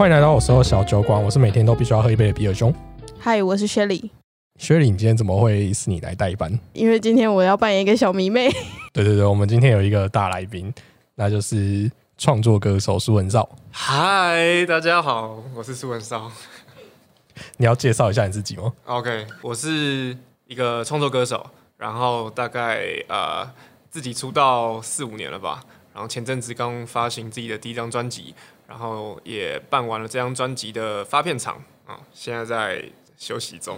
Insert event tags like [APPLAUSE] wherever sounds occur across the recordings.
欢迎来到我所有小酒馆，我是每天都必须要喝一杯的比尔兄。嗨，我是 Shelly。薛礼，你今天怎么会是你来代班？因为今天我要扮演一个小迷妹。[LAUGHS] 对对对，我们今天有一个大来宾，那就是创作歌手苏文少。嗨，大家好，我是苏文少。你要介绍一下你自己吗？OK，我是一个创作歌手，然后大概呃自己出道四五年了吧，然后前阵子刚发行自己的第一张专辑，然后也办完了这张专辑的发片场啊、现在在休息中。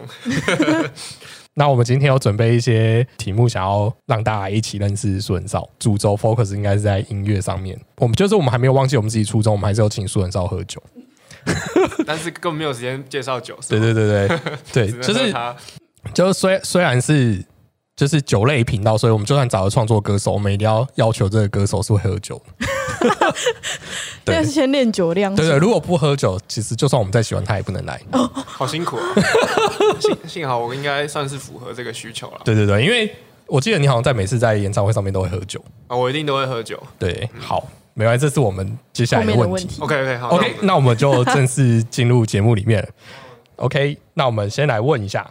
[LAUGHS] 那我们今天有准备一些题目，想要让大家一起认识苏文少。主轴 focus 应该是在音乐上面。我们就是我们还没有忘记我们自己初衷，我们还是有请苏文少喝酒。[LAUGHS] 但是根本没有时间介绍酒，对对对对对，[LAUGHS] 就是他就是虽虽然是就是酒类频道，所以我们就算找了创作歌手，我们一定要要求这个歌手是会喝酒的。[LAUGHS] 对这是先练酒量。对对，如果不喝酒，其实就算我们再喜欢他，也不能来。好辛苦、啊。幸幸好我应该算是符合这个需求了对对对，因为我记得你好像在每次在演唱会上面都会喝酒。啊，我一定都会喝酒。对，好，没关系，这是我们接下后来的问题。OK OK 好 OK，那我们就正式进入节目里面了。OK，那我们先来问一下，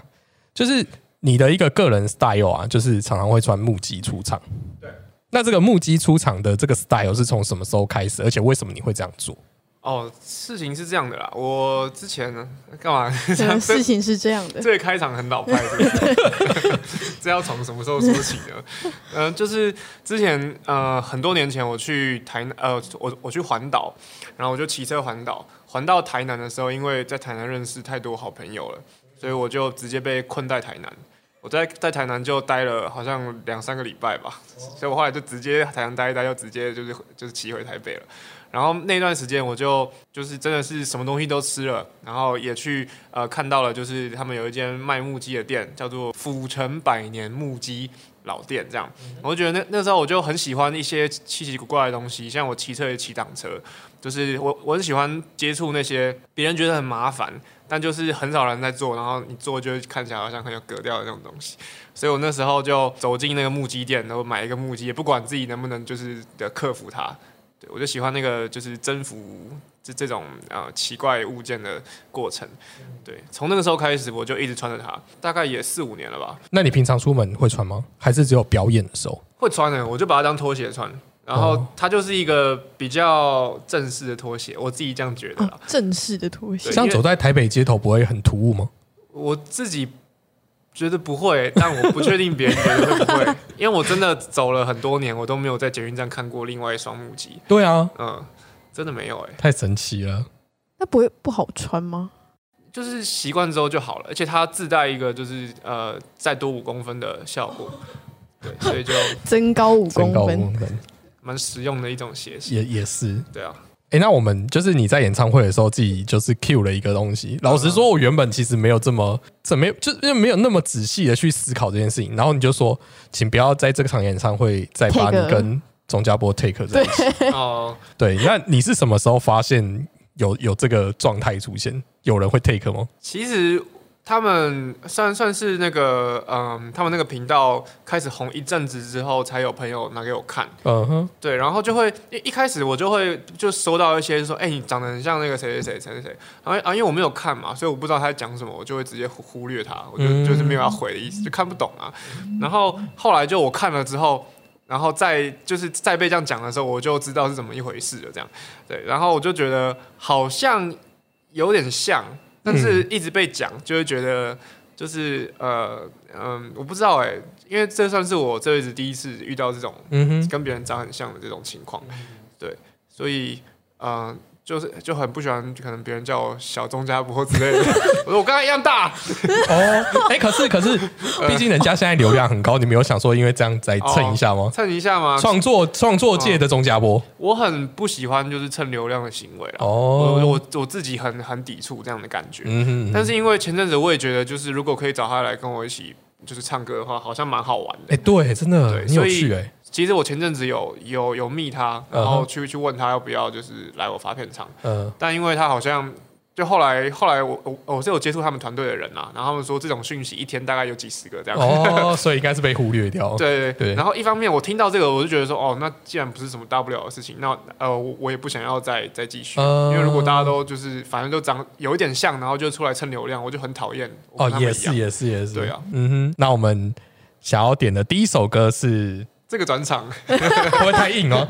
就是你的一个个人 style 啊，就是常常会穿木屐出场。对。那这个木屐出场的这个 style 是从什么时候开始？而且为什么你会这样做？哦，事情是这样的啦，我之前呢干嘛？[LAUGHS] 事情是这样的，这个开场很老派，是不是 [LAUGHS] 这要从什么时候说起呢？[LAUGHS] 呃，就是之前呃很多年前我去台南，呃，我我去环岛，然后我就骑车环岛，环到台南的时候，因为在台南认识太多好朋友了，所以我就直接被困在台南。我在在台南就待了好像两三个礼拜吧，所以我后来就直接台南待一待，就直接就是就是骑回台北了。然后那段时间我就就是真的是什么东西都吃了，然后也去呃看到了，就是他们有一间卖木屐的店，叫做府城百年木屐老店，这样，我觉得那那时候我就很喜欢一些奇奇怪怪的东西，像我骑车也骑挡车，就是我我很喜欢接触那些别人觉得很麻烦，但就是很少人在做，然后你做就会看起来好像很有格调的那种东西。所以我那时候就走进那个木屐店，然后买一个木屐，也不管自己能不能就是的克服它。对我就喜欢那个就是征服这这种呃奇怪物件的过程。对，从那个时候开始，我就一直穿着它，大概也四五年了吧。那你平常出门会穿吗？还是只有表演的时候？会穿的，我就把它当拖鞋穿。然后哦它就是一个比较正式的拖鞋，我自己这样觉得啦。正式的拖鞋对。这样走在台北街头不会很突兀吗？我自己觉得不会，但我不确定别人觉得会不会，[LAUGHS] 因为我真的走了很多年，我都没有在捷运站看过另外一双木屐。对啊，嗯，真的没有哎、太神奇了。那不会不好穿吗？就是习惯之后就好了，而且它自带一个就是呃再多五公分的效果，对，所以就 [LAUGHS] 增高五身高五公，分蛮实用的一种鞋型。也也是。对啊，哎、那我们就是你在演唱会的时候，自己就是 cue 了一个东西。老实说，我原本其实没有这么、这没有，就因为没有那么仔细的去思考这件事情。然后你就说，请不要在这场演唱会再把你跟钟家波 take 在一起。哦、对，那你是什么时候发现有有这个状态出现？有人会 take 吗？其实他们算算是那个嗯，他们那个频道开始红一阵子之后，才有朋友拿给我看。嗯哼，对，然后就会一一开始我就会就收到一些说，哎、你长得很像那个谁谁谁谁谁谁，然后啊，因为我没有看嘛，所以我不知道他在讲什么，我就会直接忽忽略他，我就、嗯就是没有要回的意思，就看不懂啊。然后后来就我看了之后，然后再就是再被这样讲的时候，我就知道是怎么一回事了，这样对，然后我就觉得好像有点像，但是一直被讲，就会觉得就是呃嗯，我不知道哎、因为这算是我这辈子第一次遇到这种嗯，跟别人长很像的这种情况，对，所以呃，就是就很不喜欢，可能别人叫我小钟家波之类的，[LAUGHS] 我说我跟他一样大，哦，哎、可是可是，毕竟人家现在流量很高，你没有想说因为这样再蹭一下吗？蹭一下吗？创作创作界的钟家波我很不喜欢就是蹭流量的行为哦，我我自己很很抵触这样的感觉，嗯哼，但是因为前阵子我也觉得，就是如果可以找他来跟我一起就是唱歌的话，好像蛮好玩的。哎、。对，真的对所以其实我前阵子有有有密他，然后去去问他要不要就是来我发片场，嗯、但因为他好像就后来后来我我我是有接触他们团队的人啊，然后他们说这种讯息一天大概有几十个这样。哦，[LAUGHS] 所以应该是被忽略掉。对对对然后一方面我听到这个，我就觉得说，哦，那既然不是什么大不了的事情，那呃，我我也不想要再再继续，嗯因为如果大家都就是反正都长有一点像，然后就出来蹭流量，我就很讨厌。哦，也是也是也是。对啊，嗯哼。那我们想要点的第一首歌是，这个转场 [LAUGHS] 会不会太硬哦？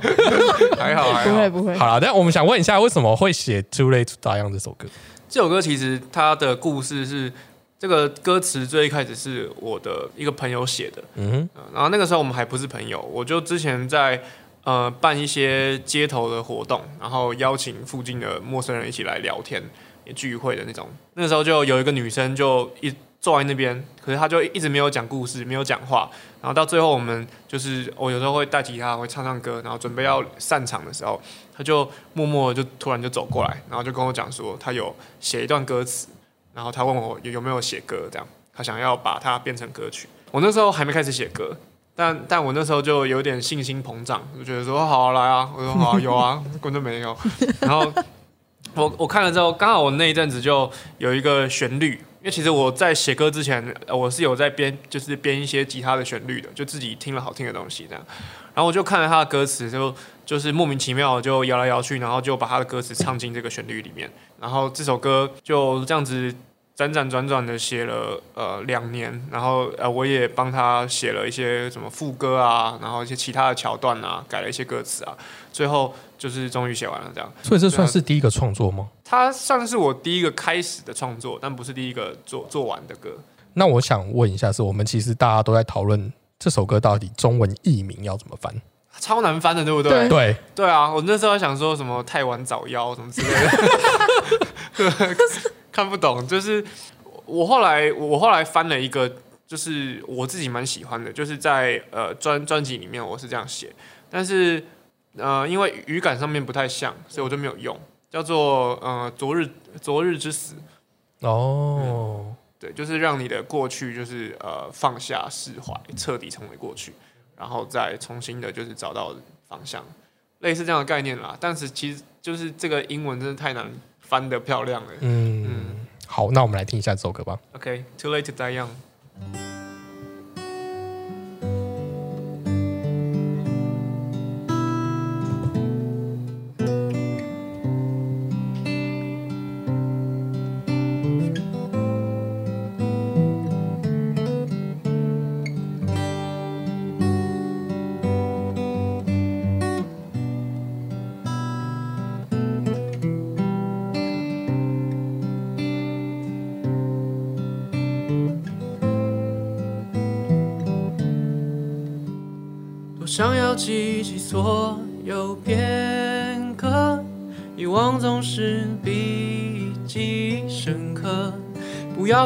还好还好。不会不会，好了，但我们想问一下，为什么会写《Too Late to Die Young》这首歌？这首歌其实它的故事是，这个歌词最一开始是我的一个朋友写的，嗯，呃然后那个时候我们还不是朋友，我就之前在呃办一些街头的活动，然后邀请附近的陌生人一起来聊天、也聚会的那种。那个时候就有一个女生就一坐在那边，可是他就一直没有讲故事，没有讲话。然后到最后我们就是我有时候会带吉他，会唱唱歌，然后准备要散场的时候，他就默默就突然就走过来，然后就跟我讲说，他有写一段歌词，然后他问我有没有写歌，这样他想要把它变成歌曲。我那时候还没开始写歌，但但我那时候就有点信心膨胀，就觉得说好、啊、来啊，我说好、啊、有啊，根本就没有。然后我我看了之后，刚好我那一阵子就有一个旋律，因为其实我在写歌之前，我是有在编，就是编一些吉他的旋律的，就自己听了好听的东西这样。然后我就看了他的歌词，就就是莫名其妙就摇来摇去，然后就把他的歌词唱进这个旋律里面。然后这首歌就这样子辗转转转的写了呃两年，然后呃我也帮他写了一些什么副歌啊，然后一些其他的桥段啊，改了一些歌词啊，最后就是终于写完了这样。所以这算是第一个创作吗？它算是我第一个开始的创作，但不是第一个做做完的歌。那我想问一下，是我们其实大家都在讨论这首歌到底中文译名要怎么翻？超难翻的，对不对？对对，对啊，我那时候还想说什么太晚早夭什么之类的，对 [LAUGHS] 看不懂。就是我后来我后来翻了一个，就是我自己蛮喜欢的，就是在呃专专辑里面我是这样写，但是呃因为语感上面不太像，所以我就没有用，叫做呃昨日昨日之死。哦，对，就是让你的过去就是呃放下释怀，彻底成为过去，然后再重新的就是找到方向，类似这样的概念啦。但是其实就是这个英文真的太难翻得漂亮了。嗯，好，那我们来听一下这首歌吧。OK，Too、late to die young。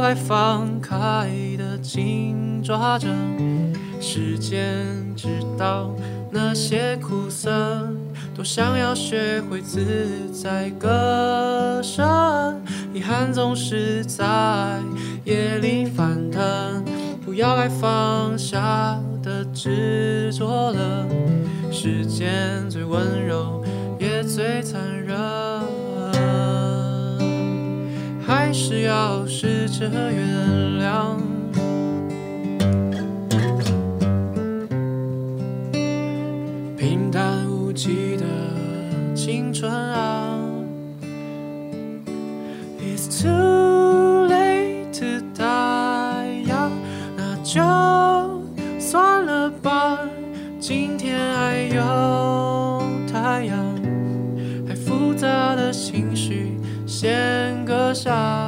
该放开的紧抓着，时间知道那些苦涩。多想要学会自在歌声，遗憾总是在夜里翻腾。不要该放下的执着了，时间最温柔也最残忍，是要试着原谅。平淡无奇的青春啊，It's too late to die。那就算了吧，今天还有太阳，还复杂的情绪先搁下。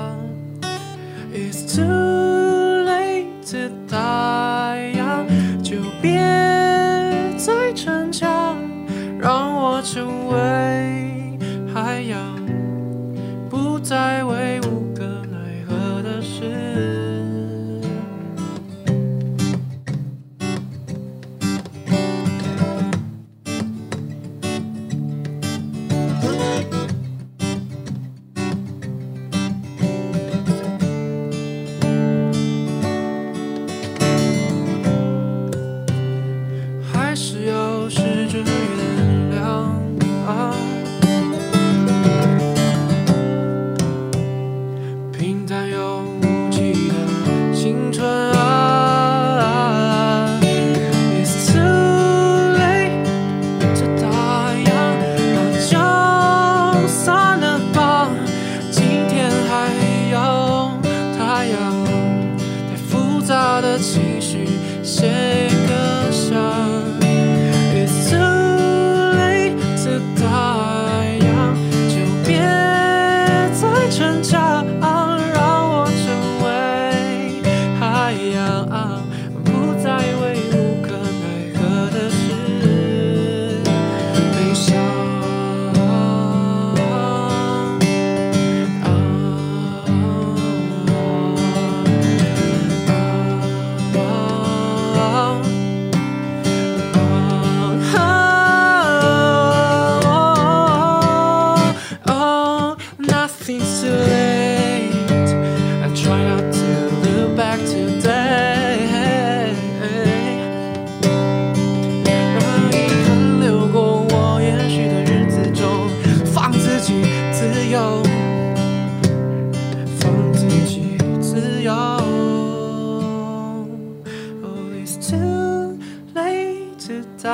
是太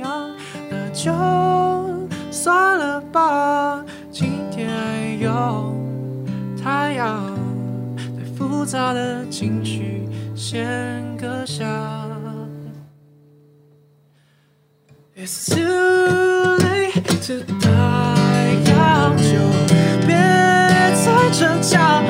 阳，那就算了吧。今天有太阳，最复杂的情绪先搁下。It's too late to die young，就别再挣扎。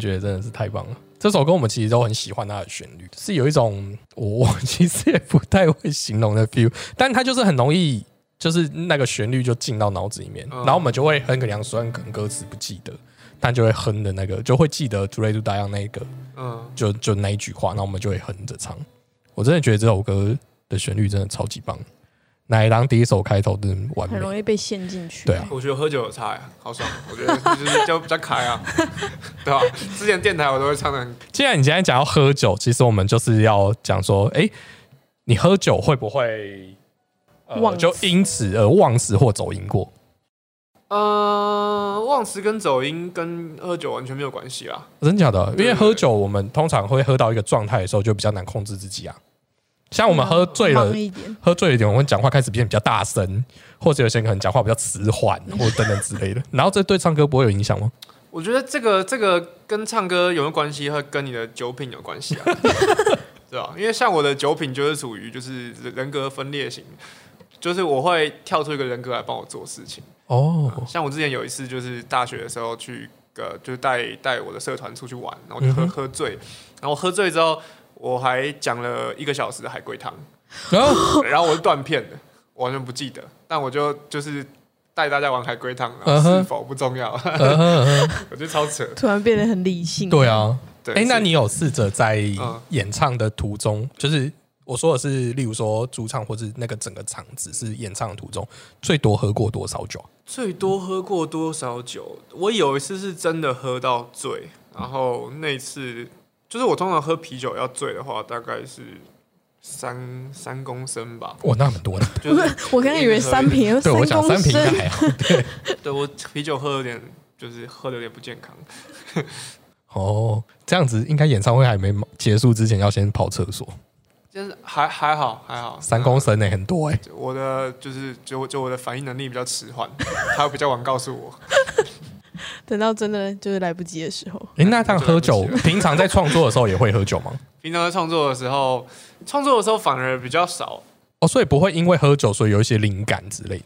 觉得真的是太棒了。这首歌我们其实都很喜欢它的旋律，是有一种我我其实也不太会形容的 feel，但它就是很容易，就是那个旋律就进到脑子里面，嗯然后我们就会哼个两虽然可能歌词不记得，但就会哼的那个，就会记得 “to lay to die” 那一个，嗯，就就那一句话，然后我们就会哼着唱。我真的觉得这首歌的旋律真的超级棒，拿来当第一首开头真的完美。很容易被陷进去。对啊，我觉得喝酒有差呀，好爽，[LAUGHS] 我觉得就是就比较开啊，[LAUGHS] 对吧？之前电台我都会唱的很，既然你今天讲要喝酒，其实我们就是要讲说，哎、你喝酒会不会、呃、忘词就因此而忘词或走音过？呃，忘词跟走音跟喝酒完全没有关系啦。真假的？因对为喝酒，我们通常会喝到一个状态的时候，就比较难控制自己啊。像我们喝醉了喝醉了一点，我们讲话开始变得比较大声，或者有些人可能讲话比较迟缓，[LAUGHS] 或者等等之类的。然后这对唱歌不会有影响吗？我觉得这个这个跟唱歌有没有关系，和跟你的酒品有关系啊，[LAUGHS] 对吧？因为像我的酒品就是属于就是人格分裂型，就是我会跳出一个人格来帮我做事情。哦，像我之前有一次就是大学的时候去呃，就是带带我的社团出去玩，然后就喝、嗯喝醉，然后喝醉之后我还讲了一个小时的海龟汤，然后然后我是断片的，我完全不记得，但我就就是带大家玩海龟汤，是否不重要，[LAUGHS] 我觉得超扯。突然变得很理性。对，啊，对，哎、那你有试着在嗯演唱的途中，就是我说的是，例如说主唱或是那个整个场子是演唱的途中，最多喝过多少酒啊？最多喝过多少酒？我有一次是真的喝到醉，然后那一次就是我通常喝啤酒要醉的话，大概是三三公升吧，哇，那么多呢。就是我刚刚以为三瓶，对我讲公三瓶应该，还好。对，对我啤酒喝有点就是喝的有点不健康。[LAUGHS] 哦，这样子应该演唱会还没结束之前要先跑厕所，就是还还好还好，三公升呢、很多哎、呃我的就是就就我的反应能力比较迟缓，他比较晚告诉我。等到真的就是来不及的时候，哎、那这样喝酒，平常在创作的时候也会喝酒吗？平常在创作的时候，创作的时候反而比较少。哦，所以不会因为喝酒所以有一些灵感之类的。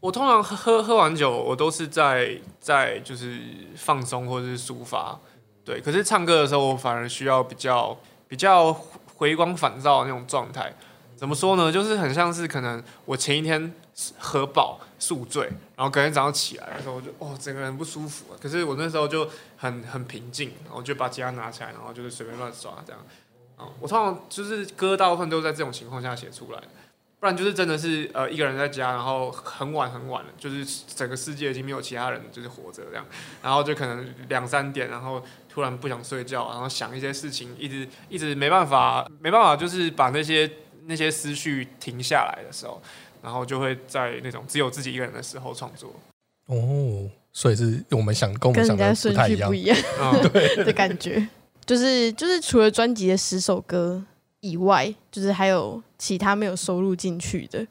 我通常喝喝喝完酒，我都是在在就是放松或者是抒发，对。可是唱歌的时候，我反而需要比较比较回光返照的那种状态。怎么说呢？就是很像是可能我前一天喝饱宿醉，然后隔天早上起来的时候，我就哦整个人不舒服、可是我那时候就很很平静，然后就把吉他拿起来，然后就是随便乱刷这样。啊、我通常就是歌大部分都在这种情况下写出来，不然就是真的是呃一个人在家，然后很晚很晚了，就是整个世界已经没有其他人就是活着这样，然后就可能两三点，然后突然不想睡觉，然后想一些事情，一直一直没办法没办法，就是把那些那些思绪停下来的时候，然后就会在那种只有自己一个人的时候创作。哦，所以是我们想跟我们想的跟人家不太一样顺序不。一样嗯，[LAUGHS] 的感觉。就是就是除了专辑的十首歌以外，就是还有其他没有收录进去的，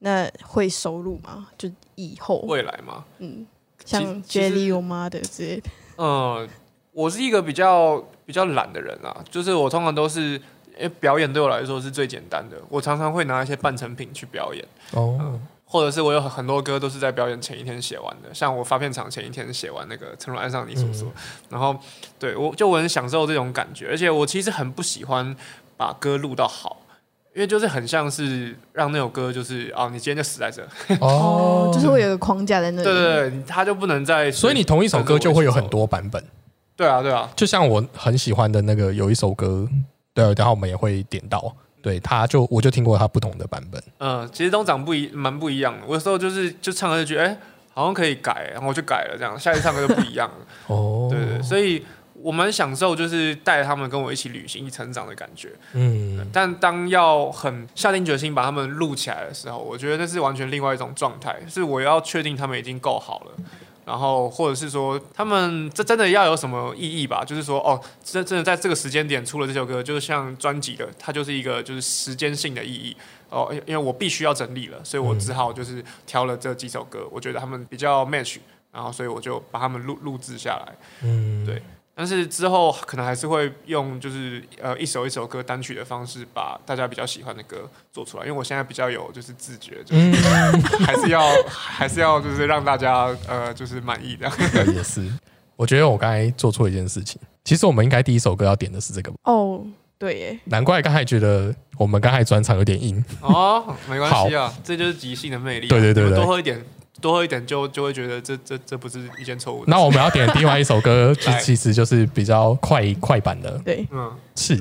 那会收录吗？就以后，未来吗，嗯，像 Jelly 有妈的之类的，嗯，我是一个比较比较懒的人啊，就是我通常都是，因为表演对我来说是最简单的，我常常会拿一些半成品去表演，哦，或者是我有很多歌都是在表演前一天写完的，像我发片场前一天写完那个《乘龙爱上你》所说，然后对我就我很享受这种感觉，而且我其实很不喜欢把歌录到好。因为就是很像是让那首歌就是啊，你今天就死在这，哦，[LAUGHS] 就是会有个框架在那里。对对对，他就不能再，所以你同一首歌就会有很多版本。对啊对啊，就像我很喜欢的那个有一首歌，对，然后我们也会点到，对，他就我就听过他不同的版本。嗯，其实都长不一，蛮不一样的。我有时候就是就唱歌就觉得，哎、好像可以改，然后我就改了，这样下一次唱歌就不一样了。哦，对对，对所以我蛮享受就是带他们跟我一起旅行、一起成长的感觉。嗯，但当要很下定决心把他们录起来的时候，我觉得那是完全另外一种状态，是我要确定他们已经够好了。然后，或者是说，他们这真的要有什么意义吧？就是说，哦，真真的在这个时间点出了这首歌，就是像专辑的，它就是一个就是时间性的意义。哦，因因为我必须要整理了，所以我只好就是挑了这几首歌，我觉得他们比较 match，然后所以我就把他们录录制下来。嗯，对但是之后可能还是会用就是呃一首一首歌单曲的方式，把大家比较喜欢的歌做出来。因为我现在比较有就是自觉，就是嗯，[LAUGHS] 还是要 [LAUGHS] 还是要就是让大家呃就是满意的。对 [LAUGHS] 也是。我觉得我刚才做错一件事情，其实我们应该第一首歌要点的是这个吧，哦，对耶，难怪刚才觉得我们刚才专场有点硬。哦，没关系啊，这就是即兴的魅力对对对多喝一点，多喝一点就就会觉得这这这不是一件错误。那我们要点另外一首歌，就其实就是比较快快版的对，嗯，是。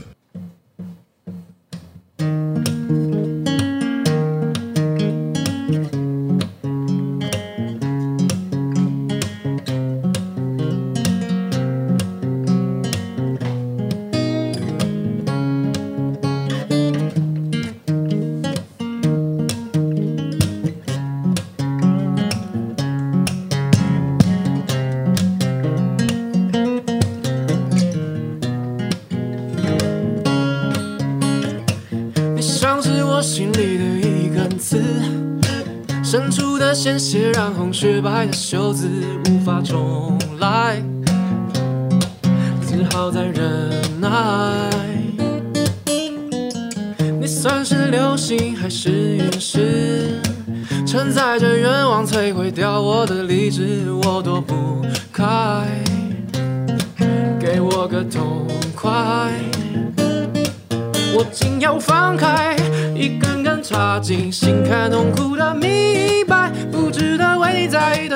的袖子无法重来，只好再忍耐。你算是流星还是陨石？承载着愿望摧毁掉我的理智，我躲不开。给我个痛快。我竟要放开，一根根插进心坎，痛苦的明白，不值得为你在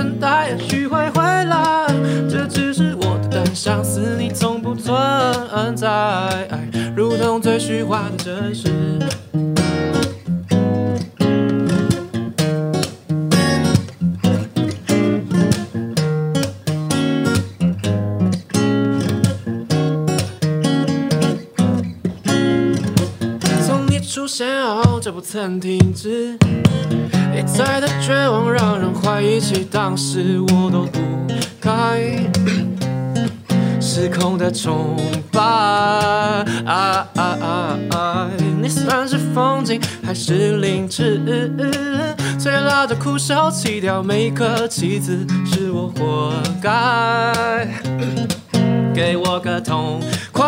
等待，也许会回来。这只是我的单相思，你从不存在，如同最虚幻的真实。从你出现后就不曾停止，一再的绝望让人怀疑起当时我都不该。失控的崇拜，啊啊啊啊！你算是风景还是凌迟？催拉着苦笑，弃掉每颗棋子，是我活该。给我个痛快！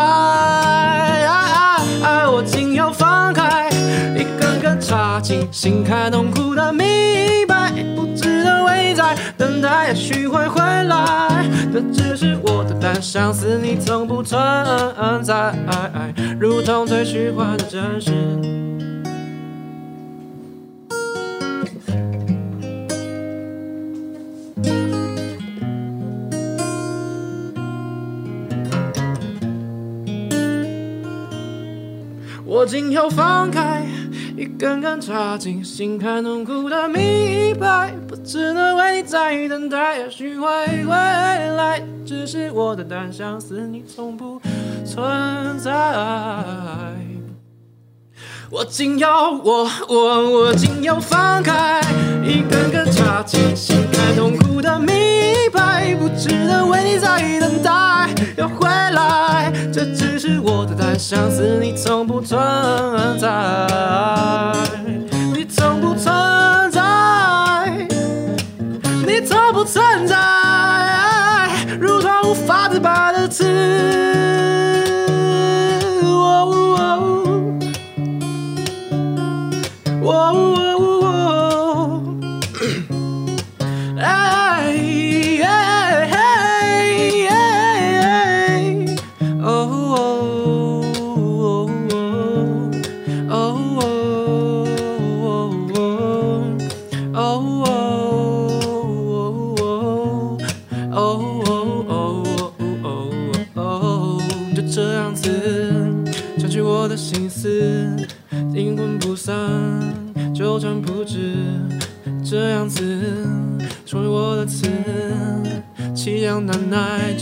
我竟要放开，根插进心坎，痛苦的明白，不值得为在等待，也许会回来。这只是我的单相思，你从不存在，如同最虚幻的真实。我今后放开，一根根插进心坎，痛苦的明白，我只能为你在等待，也许会回来，只是我的单相思，你从不存在。我竟要我我我竟要放开，一根根插进心坎，痛苦的明白，不值得为你再等待，要回来，这只是我的单相思，你从不存在，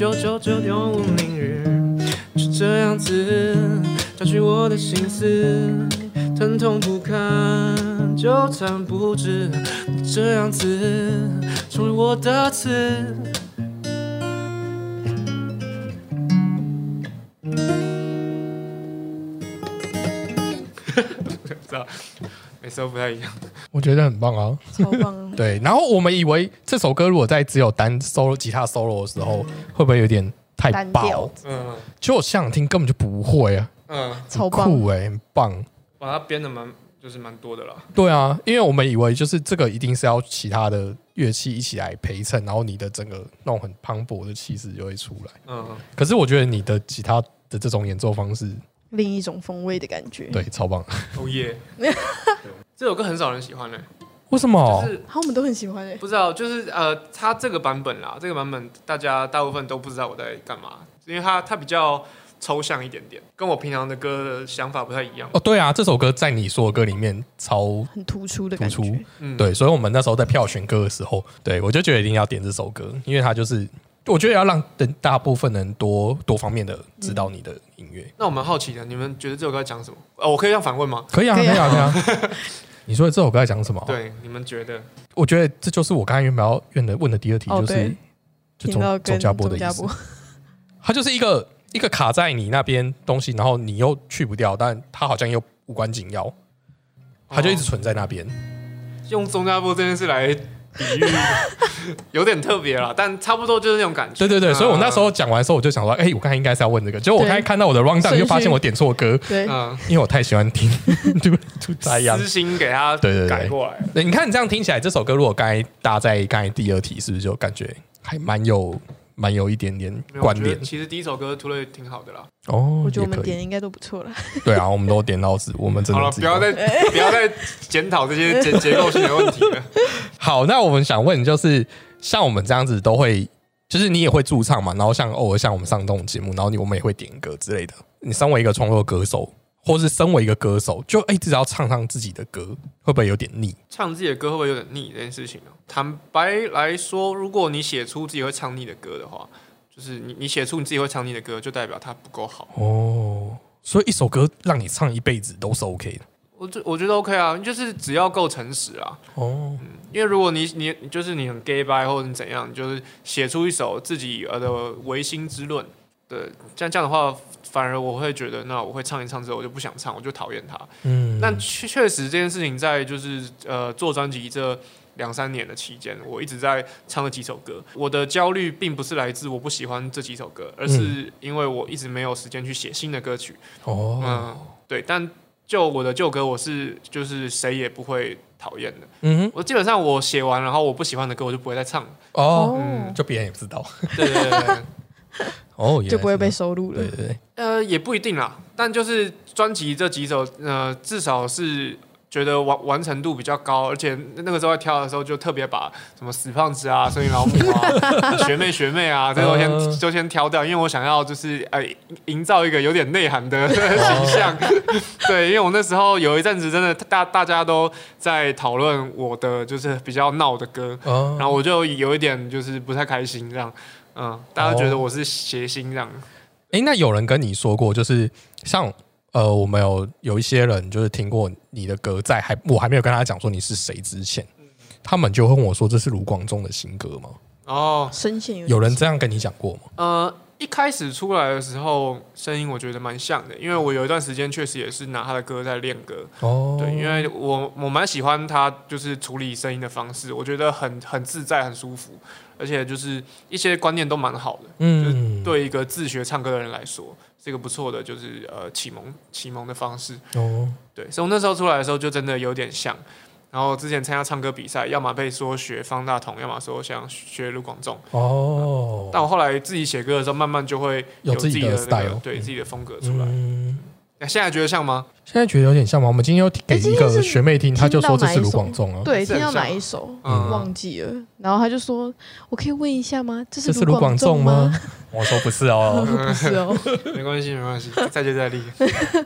九九九永无明日，就这样子占据我的心思，疼痛不堪，纠缠不止，这样子成为我的词。知道，每次都不太一样。我觉得很棒啊。超棒！对，然后我们以为这首歌如果在只有单 solo 吉他 solo 的时候，会不会有点太单调爆？嗯就我想听根本就不会啊，嗯，超棒！酷哎、很棒。把它编的蛮就是蛮多的啦。对啊，因为我们以为就是这个一定是要其他的乐器一起来陪衬，然后你的整个那种很磅礴的气势就会出来。嗯，可是我觉得你的吉他的这种演奏方式，另一种风味的感觉。对，超棒。哦耶！[LAUGHS] 这首歌很少人喜欢嘞、为什么？就是好，我们都很喜欢诶。不知道，就是呃，他这个版本啦，这个版本大家大部分都不知道我在干嘛，因为他他比较抽象一点点，跟我平常的歌的想法不太一样。哦，对啊，这首歌在你说的歌里面超很突出的感突出觉。嗯，对，所以我们那时候在票选歌的时候，对我就觉得一定要点这首歌，因为它就是我觉得要让等大部分人多多方面的知道你的音乐。那我蛮好奇的，你们觉得这首歌在讲什么？呃，我可以这样反问吗？可以啊，可可以啊以啊，可以啊。你说这首歌在讲什么？，对，你们觉得？我觉得这就是我刚才原本要问的问的第二题，就是就听到跟周周家波的意思周家波。它就是一个一个卡在你那边东西，然后你又去不掉，但它好像又无关紧要，它就一直存在那边。用钟家波这件事来比喻，有点特别了，但差不多就是那种感觉。对对对，所以我那时候嗯讲完的时候，我就想说，哎、我刚才应该是要问这个，结果我对。刚才看到我的 round down，顺序。又发现我点错歌，对，嗯，因为我太喜欢听，[LAUGHS] 就就这样。私。心给他对对对改过来。对，你看你这样听起来，这首歌如果刚才搭在刚才第二题，是不是就感觉还蛮有蛮有一点点没有关联我觉得？其实第一首歌突然挺好的啦。哦，我觉得我们点的应该都不错了。对啊，我们都点到是，我们真的好了，的不要再 [LAUGHS] 不要再检讨这些 [LAUGHS] 结结构性的问题了。好，那我们想问，就是像我们这样子都会，就是你也会驻唱嘛，然后像偶尔像我们上这种节目，然后你我们也会点歌之类的。你身为一个创作歌手，或是身为一个歌手，就哎、一直要唱唱自己的歌，会不会有点腻？唱自己的歌会不会有点腻这件事情呢？坦白来说，如果你写出自己会唱腻的歌的话，就是你你写出你自己会唱腻的歌，就代表它不够好。哦，所以一首歌让你唱一辈子都是 OK 的。我觉我觉得 OK 啊，就是只要够诚实啊。哦，因为如果你你你就是你很 gay bye 或者你怎样，你就是写出一首自己呃的唯心之论，对，这样这样的话，反而我会觉得，那我会唱一唱之后，我就不想唱，我就讨厌它。嗯，但确确实这件事情在就是呃做专辑这两三年的期间，我一直在唱了几首歌。我的焦虑并不是来自我不喜欢这几首歌，而是因为我一直没有时间去写新的歌曲。哦，嗯，对。但就我的旧歌，我是就是谁也不会讨厌的。嗯哼，我基本上我写完，然后我不喜欢的歌，我就不会再唱。哦，嗯就别人也不知道。对对对对，[LAUGHS] 哦，就不会被收录了。对对对，呃，也不一定啦。但就是专辑这几首，呃，至少是觉得完完成度比较高，而且那个时候在挑的时候就特别把什么死胖子啊、声音老母啊、[LAUGHS] 学妹学妹啊，这个我先嗯就先挑掉，因为我想要就是呃营造一个有点内涵的 [LAUGHS] 形象。对，因为我那时候有一阵子真的大大家都在讨论我的就是比较闹的歌，哦然后我就有一点就是不太开心这样。嗯，大家觉得我是谐星这样。哎、那有人跟你说过，就是像呃，我们有有一些人就是听过你的歌，在还我还没有跟他讲说你是谁之前，他们就会问我说这是卢广仲的新歌吗？哦，声线有有人这样跟你讲过吗？呃，一开始出来的时候，声音我觉得蛮像的，因为我有一段时间确实也是拿他的歌在练歌。哦，对，因为我我蛮喜欢他就是处理声音的方式，我觉得很很自在，很舒服，而且就是一些观念都蛮好的。嗯，对一个自学唱歌的人来说，是一个不错的，就是呃启蒙启蒙的方式。哦，对，所以我那时候出来的时候就真的有点像。然后之前参加唱歌比赛，要么被说学方大同，要么说像学卢广仲。哦，但我后来自己写歌的时候，慢慢就会有自己的 style 对自己的风格出来。现在觉得像吗？现在觉得有点像吗？我们今天有给一个学妹听，她就说这是卢广仲啊，对，听到哪一首嗯忘记了，然后她就说：“我可以问一下吗？这是卢广仲仲吗？？” [LAUGHS] 我说不是哦。[LAUGHS] 不是哦，[LAUGHS] 没关系，没关系，再接再厉。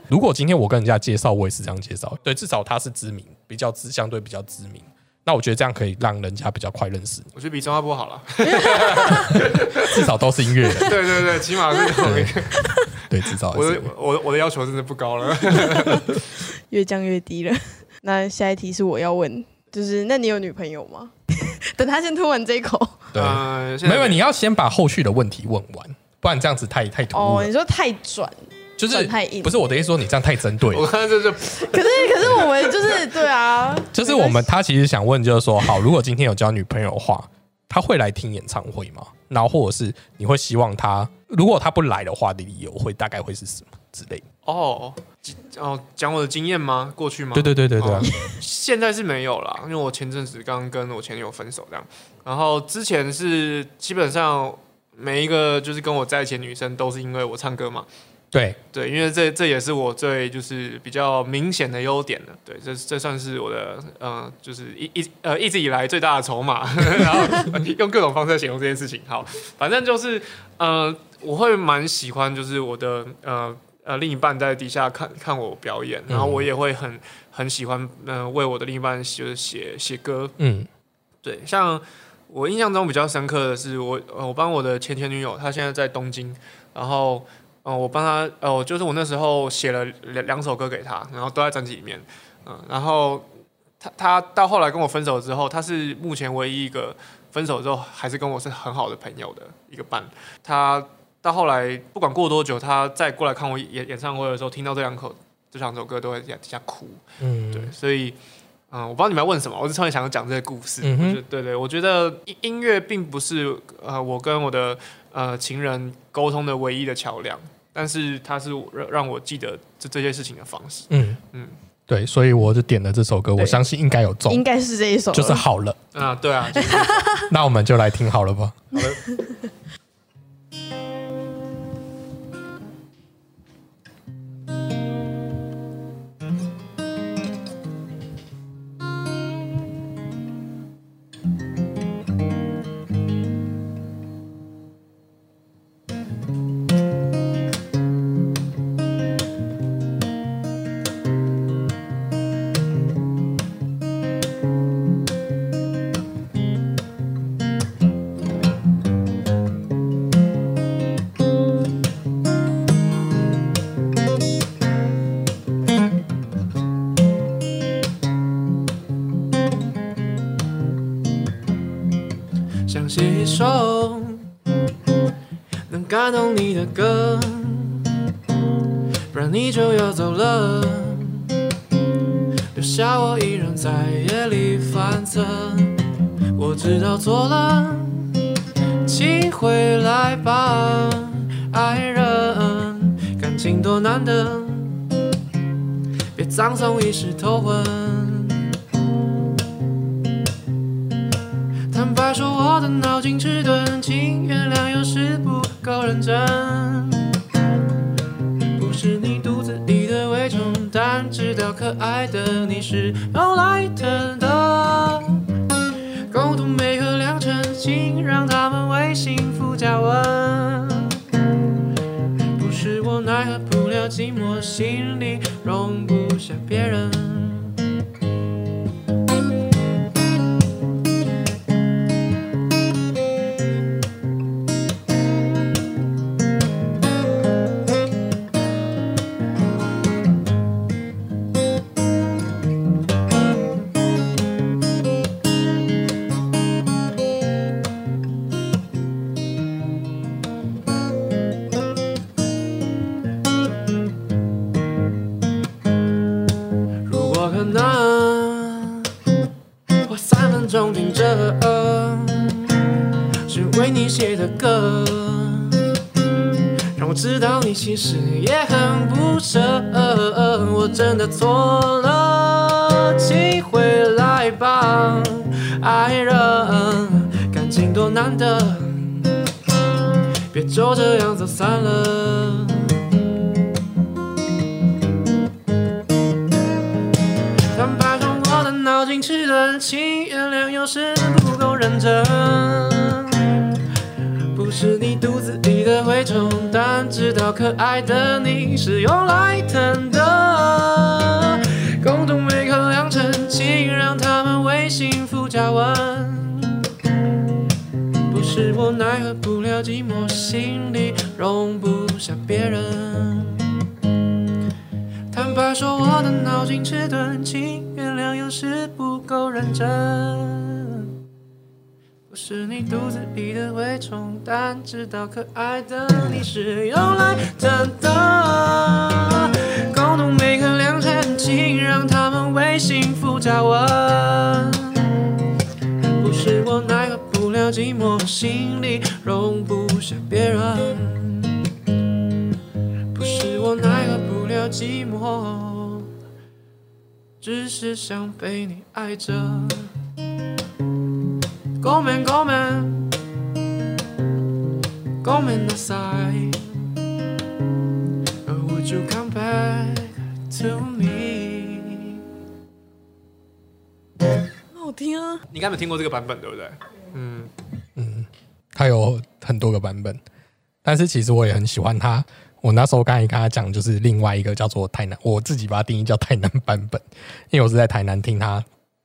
如果今天我跟人家介绍，我也是这样介绍，对，至少他是知名，比较知相对比较知名。那我觉得这样可以让人家比较快认识你，我觉得比中华波好了。[LAUGHS] 至少都是音乐人，[LAUGHS] 对对对，起码是同一个。[LAUGHS] 对，至少我的我的我的要求真的不高了。越降越低了。那下一题是我要问，就是那你有女朋友吗？等他先吐完这一口。对。呃，没有，你要先把后续的问题问完，不然这样子太太突兀哦，你。说太转，就是太硬不是我的意思说你这样太针对了我，看这就可是可是我们就是对啊，就是我们他其实想问，就是说，好，如果今天有交女朋友的话，他会来听演唱会吗？然后或者是你会希望他，如果他不来的话的理由会大概会是什么之类的？哦哦讲我的经验吗？过去吗？对对对对对啊哦，现在是没有啦，因为我前阵子刚跟我前女友分手这样，然后之前是基本上每一个就是跟我在一起的女生都是因为我唱歌嘛，对，对，因为这这也是我最就是比较明显的优点了，对，这这算是我的呃，就是一一呃一直以来最大的筹码，[LAUGHS] 然后用各种方式来形容这件事情。好，反正就是呃，我会蛮喜欢就是我的呃呃另一半在底下看看我表演，然后我也会很很喜欢呃为我的另一半就是写写歌，嗯。对，像我印象中比较深刻的是我，呃，我帮我的前前女友，她现在在东京，然后，呃，我帮他，哦，就是我那时候写了两两首歌给他，然后都在专辑里面，嗯、然后他他到后来跟我分手之后，他是目前唯一一个分手之后还是跟我是很好的朋友的一个伴，他到后来不管过多久，他再过来看我演演唱会的时候，听到这两口这两首歌都会在底下哭，嗯，对，所以，嗯，我不知道你们要问什么，我是突然想要讲这个故事。嗯我觉得对对，我觉得音音乐并不是呃我跟我的呃情人沟通的唯一的桥梁，但是它是让让我记得这这些事情的方式。嗯嗯嗯，对，所以我就点了这首歌，我相信应该有中应，该是这一首，就是好了。啊，对啊，就是 [LAUGHS] 那我们就来听好了吧。好的。我错了，请回来吧，爱人，感情多难得，别葬送一时头昏。坦白说，我的脑筋迟钝，请原谅有时不够认真。不是你肚子里的蛔虫，但知道可爱的你是用来疼的。让他们为幸福加温。不是我奈何不了寂寞，心里容不下别人。多难得，别就这样走散了。坦白说，我的脑筋迟钝，请原谅，有时不够认真。不是你肚子里的蛔虫，但知道可爱的你是用来疼的。共同每个良辰，请让他们为幸福加温。奈何不了寂寞，心里容不下别人。坦白说，我的脑筋迟钝，请原谅，有时不够认真。不是你肚子里的蛔虫，但知道可爱的你是用来疼的。共度每个良辰，请让他们为幸福加温。不是我奈何了寂寞，心里容不下别人。不是我奈何不了寂寞，只是想被你爱着。ごめんごめんごめんなさい Or Would you come back to me？很好听啊！你应该没听过这个版本，对不对？ 嗯嗯，它有很多个版本，但是其实我也很喜欢它。我那时候刚才跟他讲，就是另外一个叫做台南，我自己把它定义叫台南版本，因为我是在台南听他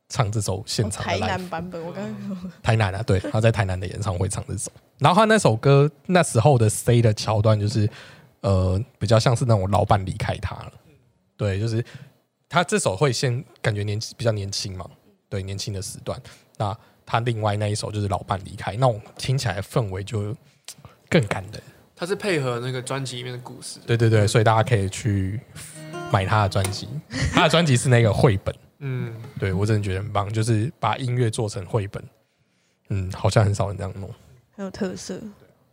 唱这首现场的台南版本，我刚刚台南啊，对，他在台南的演唱会唱这首。然后他那首歌那时候的 C 的桥段，就是呃比较像是那种老板离开他了，对，就是他这首会先感觉年比较年轻嘛，对，年轻的时段。那他另外那一首就是老伴离开，那种听起来氛围就 [TSK] 更感人。他是配合那个专辑里面的故事。对对对，所以大家可以去买他的专辑，[LAUGHS] 他的专辑是那个绘本。嗯，对我真的觉得很棒，就是把音乐做成绘本。嗯，好像很少人这样弄。很有特色。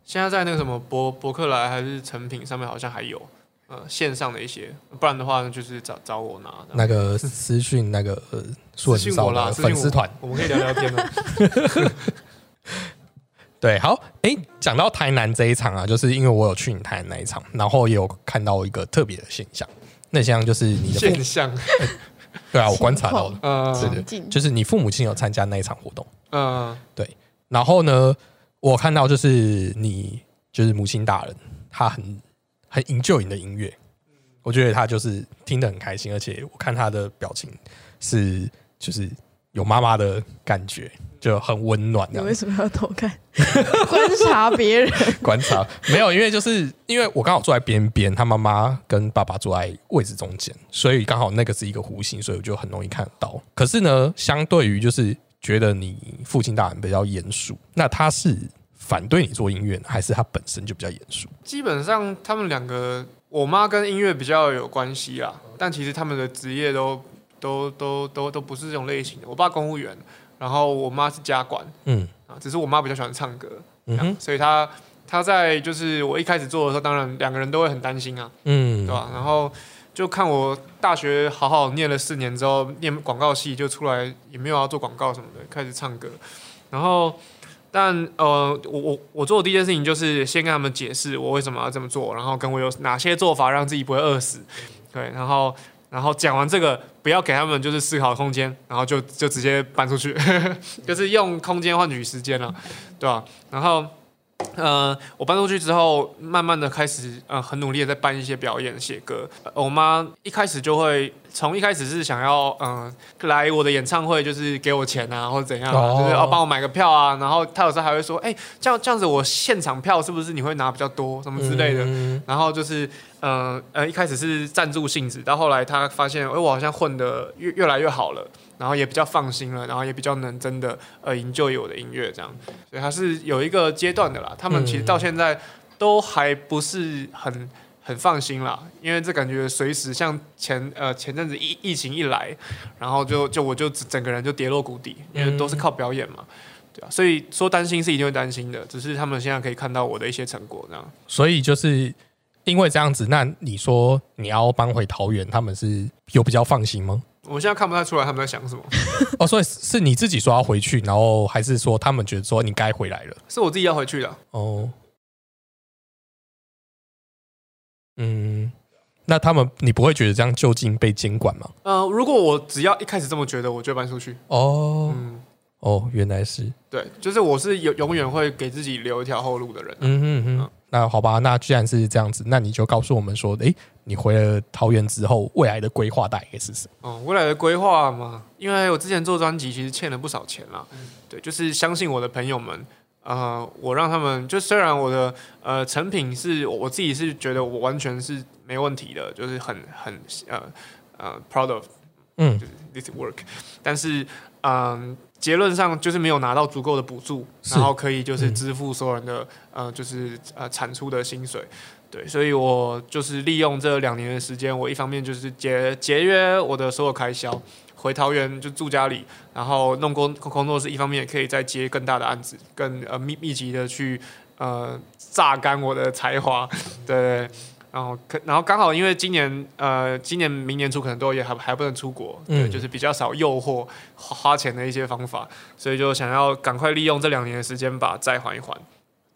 现在在那个什么博博客来还是成品上面好像还有呃线上的一些，不然的话就是找找我拿。那个私讯那个呃，素很少私讯我啦，的粉丝团，我，我们可以聊聊天的。[LAUGHS] 对，好，诶，讲到台南这一场啊，就是因为我有去你台南那一场，然后也有看到一个特别的现象，那现象就是你的父现象，[LAUGHS] 对啊，我观察到了，呃，是的，就是你父母亲有参加那一场活动，嗯，对，然后呢，我看到就是你就是母亲大人，他很很 enjoy 你的音乐，我觉得他就是听得很开心，而且我看他的表情是就是有妈妈的感觉，就很温暖你为什么要偷看？[LAUGHS] 观察别人，[LAUGHS] 观察没有，因为就是因为我刚好坐在边边，他妈妈跟爸爸坐在位置中间，所以刚好那个是一个弧形，所以我就很容易看得到。可是呢，相对于就是觉得你父亲大人比较严肃，那他是反对你做音乐呢，还是他本身就比较严肃？基本上他们两个，我妈跟音乐比较有关系啦，但其实他们的职业都都都都都不是这种类型的。我爸公务员，然后我妈是家管嗯啊，只是我妈比较喜欢唱歌，嗯哼所以她她在就是我一开始做的时候，当然两个人都会很担心啊，嗯对吧？然后就看我大学好好念了四年之后，念广告系就出来，也没有要做广告什么的，开始唱歌。然后，但呃，我我我做的第一件事情就是先跟他们解释我为什么要这么做，然后跟我有哪些做法让自己不会饿死。对，然后然后讲完这个，不要给他们就是思考空间，然后就就直接搬出去，[LAUGHS] 就是用空间换取时间了，对吧？然后。呃，我搬出去之后，慢慢的开始呃，很努力的在办一些表演、写歌。我妈一开始就会从一开始是想要嗯、呃来我的演唱会，就是给我钱啊，或者怎样就是要帮我买个票啊。然后他有时候还会说，哎、这样这样子我现场票是不是你会拿比较多，什么之类的。嗯然后就是呃呃，一开始是赞助性质，到后来他发现，哎、我好像混的越越来越好了，然后也比较放心了，然后也比较能真的呃营救我的音乐这样，所以他是有一个阶段的啦。他们其实到现在都还不是很。很放心啦，因为这感觉随时像前呃前阵子疫疫情一来，然后就就我就整整个人就跌落谷底，因为都是靠表演嘛，对啊，所以说担心是一定会担心的，只是他们现在可以看到我的一些成果这样。所以就是因为这样子，那你说你要搬回桃园，他们是有比较放心吗？我现在看不太出来他们在想什么，[LAUGHS] 哦，所以是你自己说要回去，然后还是说他们觉得说你该回来了？是我自己要回去的。哦，嗯，那他们你不会觉得这样就近被监管吗？呃，如果我只要一开始这么觉得，我就搬出去。哦，嗯，哦，原来是，对，就是我是永永远会给自己留一条后路的人。嗯哼哼，那好吧，那既然是这样子，那你就告诉我们说，诶，你回了桃园之后，未来的规划大概是什么？哦，未来的规划嘛，因为我之前做专辑其实欠了不少钱啦。对，就是相信我的朋友们，呃，我让他们就虽然我的呃成品是我我自己是觉得我完全是没问题的，就是很很呃呃 proud of 嗯。就是 this work，但是嗯、结论上就是没有拿到足够的补助，然后可以就是嗯。支付所有人的、呃就是呃产出的薪水。对，所以我就是利用这两年的时间，我一方面就是节节约我的所有开销，回桃园就住家里，然后弄工工作室，一方面也可以再接更大的案子，更呃密密集的去呃榨干我的才华，对。然后可，然后刚好因为今年呃，今年明年初可能都也还还不能出国，对，嗯就是比较少诱惑花花钱的一些方法，所以就想要赶快利用这两年的时间把债还一还。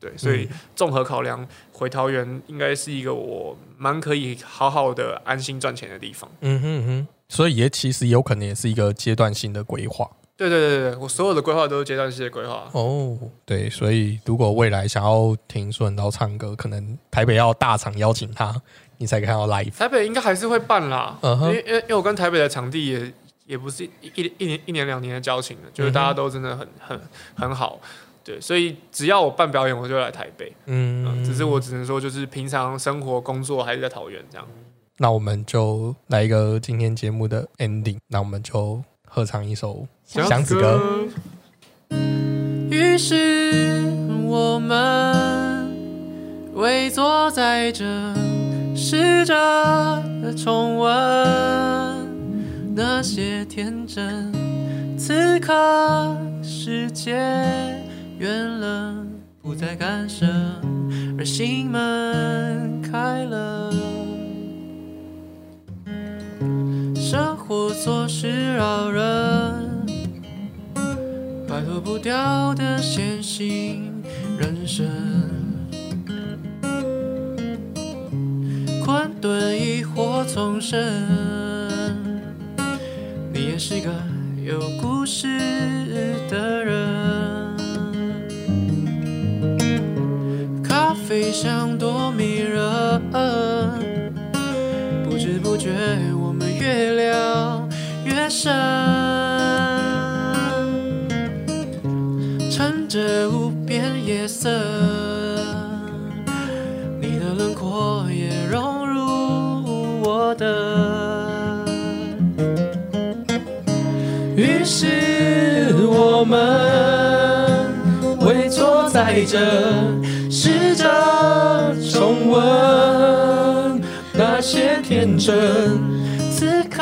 对，所以综合考量，回桃园应该是一个我蛮可以好好的安心赚钱的地方。嗯哼哼，所以也其实有可能也是一个阶段性的规划。对对对对，我所有的规划都是阶段性的规划。哦，对，所以如果未来想要听顺刀唱歌，可能台北要大场邀请他，你才看到 live。台北应该还是会办啦，嗯因为因为因为我跟台北的场地也也不是一一一年一年两年的交情了，就是大家都真的很很很好，对，所以只要我办表演，我就来台北，嗯，嗯，只是我只能说就是平常生活工作还是在桃园这样。那我们就来一个今天节目的 ending，那我们就合唱一首《祥子歌》。于是我们围坐在这，试着重温那些天真。此刻世界远了，不再干涉，而心门开了。生活琐事扰人。摆脱不掉的线性人生，困顿疑惑丛生。你也是个有故事的人。咖啡香多迷人，不知不觉我们越聊越深。趁着无边夜色，你的轮廓也融入我的。于是我们围坐在这，那些天真。此刻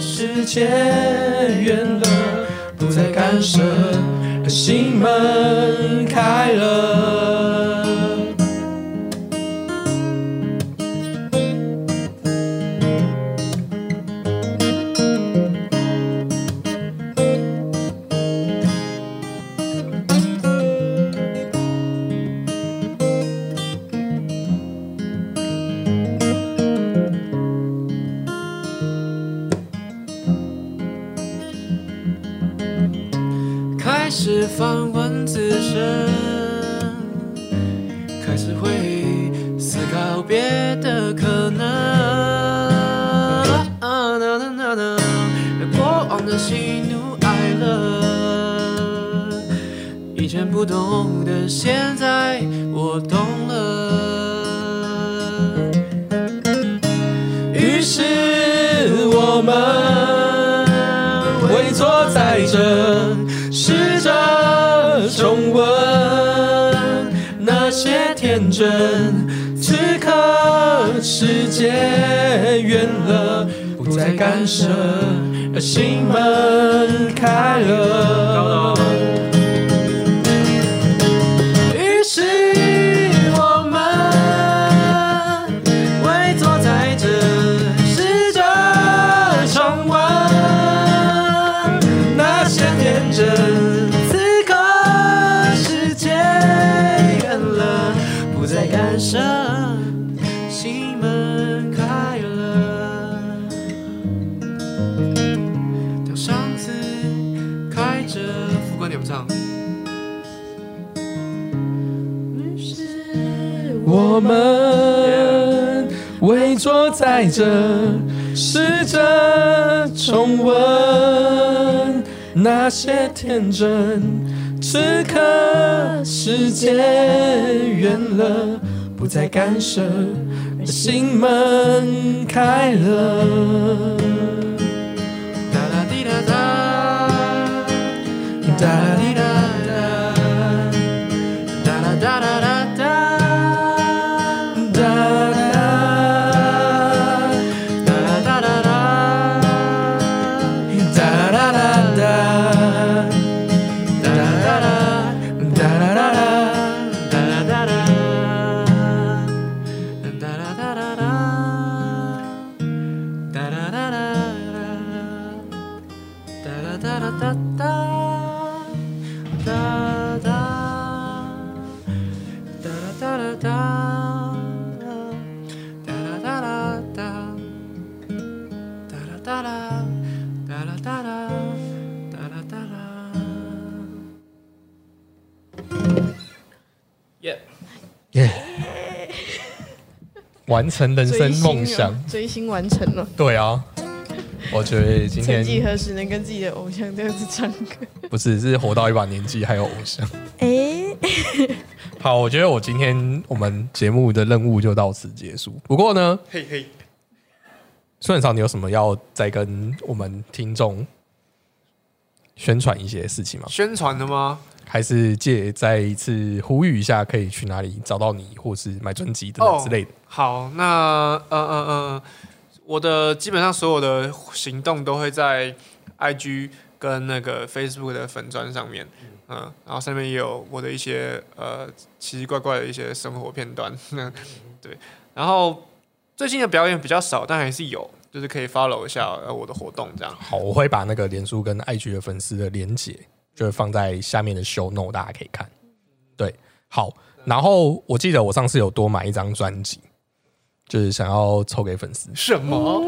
世界远了，不再干涉。心门开了。坐在这，试着重温那些天真。此刻世界远了，不再干涉，心门开了。哒啦滴啦哒，哒啦滴。完成人生梦想。追星完成了。对啊，我觉得今曾几天何时能跟自己的偶像这样子唱歌？不是是活到一把年纪还有偶像。哎，好，我觉得我今天我们节目的任务就到此结束。不过呢，嘿嘿，孙少，你有什么要再跟我们听众宣传一些事情吗？宣传的吗？还是借再一次呼吁一下，可以去哪里找到你，或是买专辑等等之类的？好，那嗯嗯嗯，我的基本上所有的行动都会在 IG 跟那个 Facebook 的粉砖上面，嗯、然后上面也有我的一些呃奇奇怪怪的一些生活片段，那对，然后最近的表演比较少，但还是有，就是可以 follow 一下呃我的活动这样。好，我会把那个连书跟 IG 的粉丝的连接，就是放在下面的 show note，大家可以看。对，好，然后我记得我上次有多买一张专辑，就是想要抽给粉丝。什么？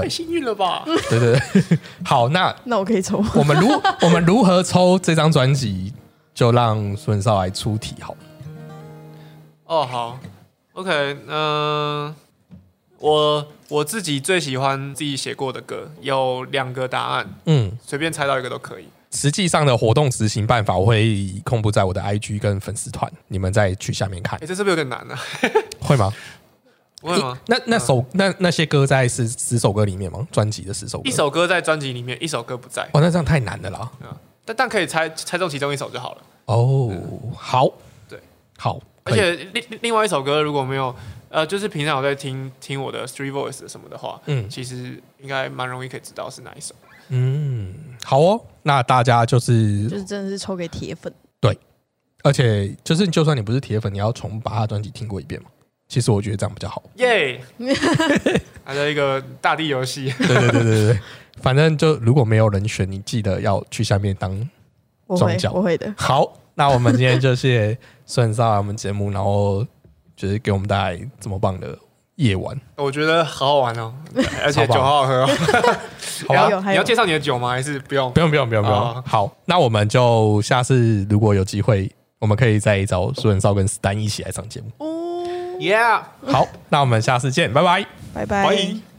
对太幸运了吧！对对对，[LAUGHS] 好，那那我可以抽。我们如我们如何抽这张专辑，就让孙少来出题好了。哦，好，OK，嗯、我我自己最喜欢自己写过的歌有两个答案，嗯，随便猜到一个都可以。实际上的活动执行办法，我会公布在我的 IG 跟粉丝团，你们再去下面看哎、，这是不是有点难呢、啊？会吗？不会吗？那那首那那些歌在十十首歌里面吗？专辑的十首歌，一首歌在专辑里面，一首歌不在，哦，那这样太难了啦。但但可以猜猜中其中一首就好了。哦，好，对，好，而且另另外一首歌如果没有，呃，就是平常我在听听我的 Street Voice 什么的话，嗯其实应该蛮容易可以知道是哪一首。嗯，好哦。那大家就是就是真的是抽给铁粉，对而且就是，就算你不是铁粉，你要重把他专辑听过一遍嘛。其实我觉得这样比较好。耶，[LAUGHS] 还有一个大地游戏。对对对对对，反正就如果没有人选，你记得要去下面当庄脚，我会的。好，那我们今天就谢孙少来我们节目，然后就是给我们带来这么棒的夜晚。我觉得好好玩哦，而且酒好好喝。[LAUGHS] 好，你要介绍你的酒吗？还是不用？不用不用不用不用。好，那我们就下次如果有机会，我们可以再找孙文少跟 Stan 一起来上节目。哦。Yeah，好，那我们下次见，拜拜，拜拜，欢迎。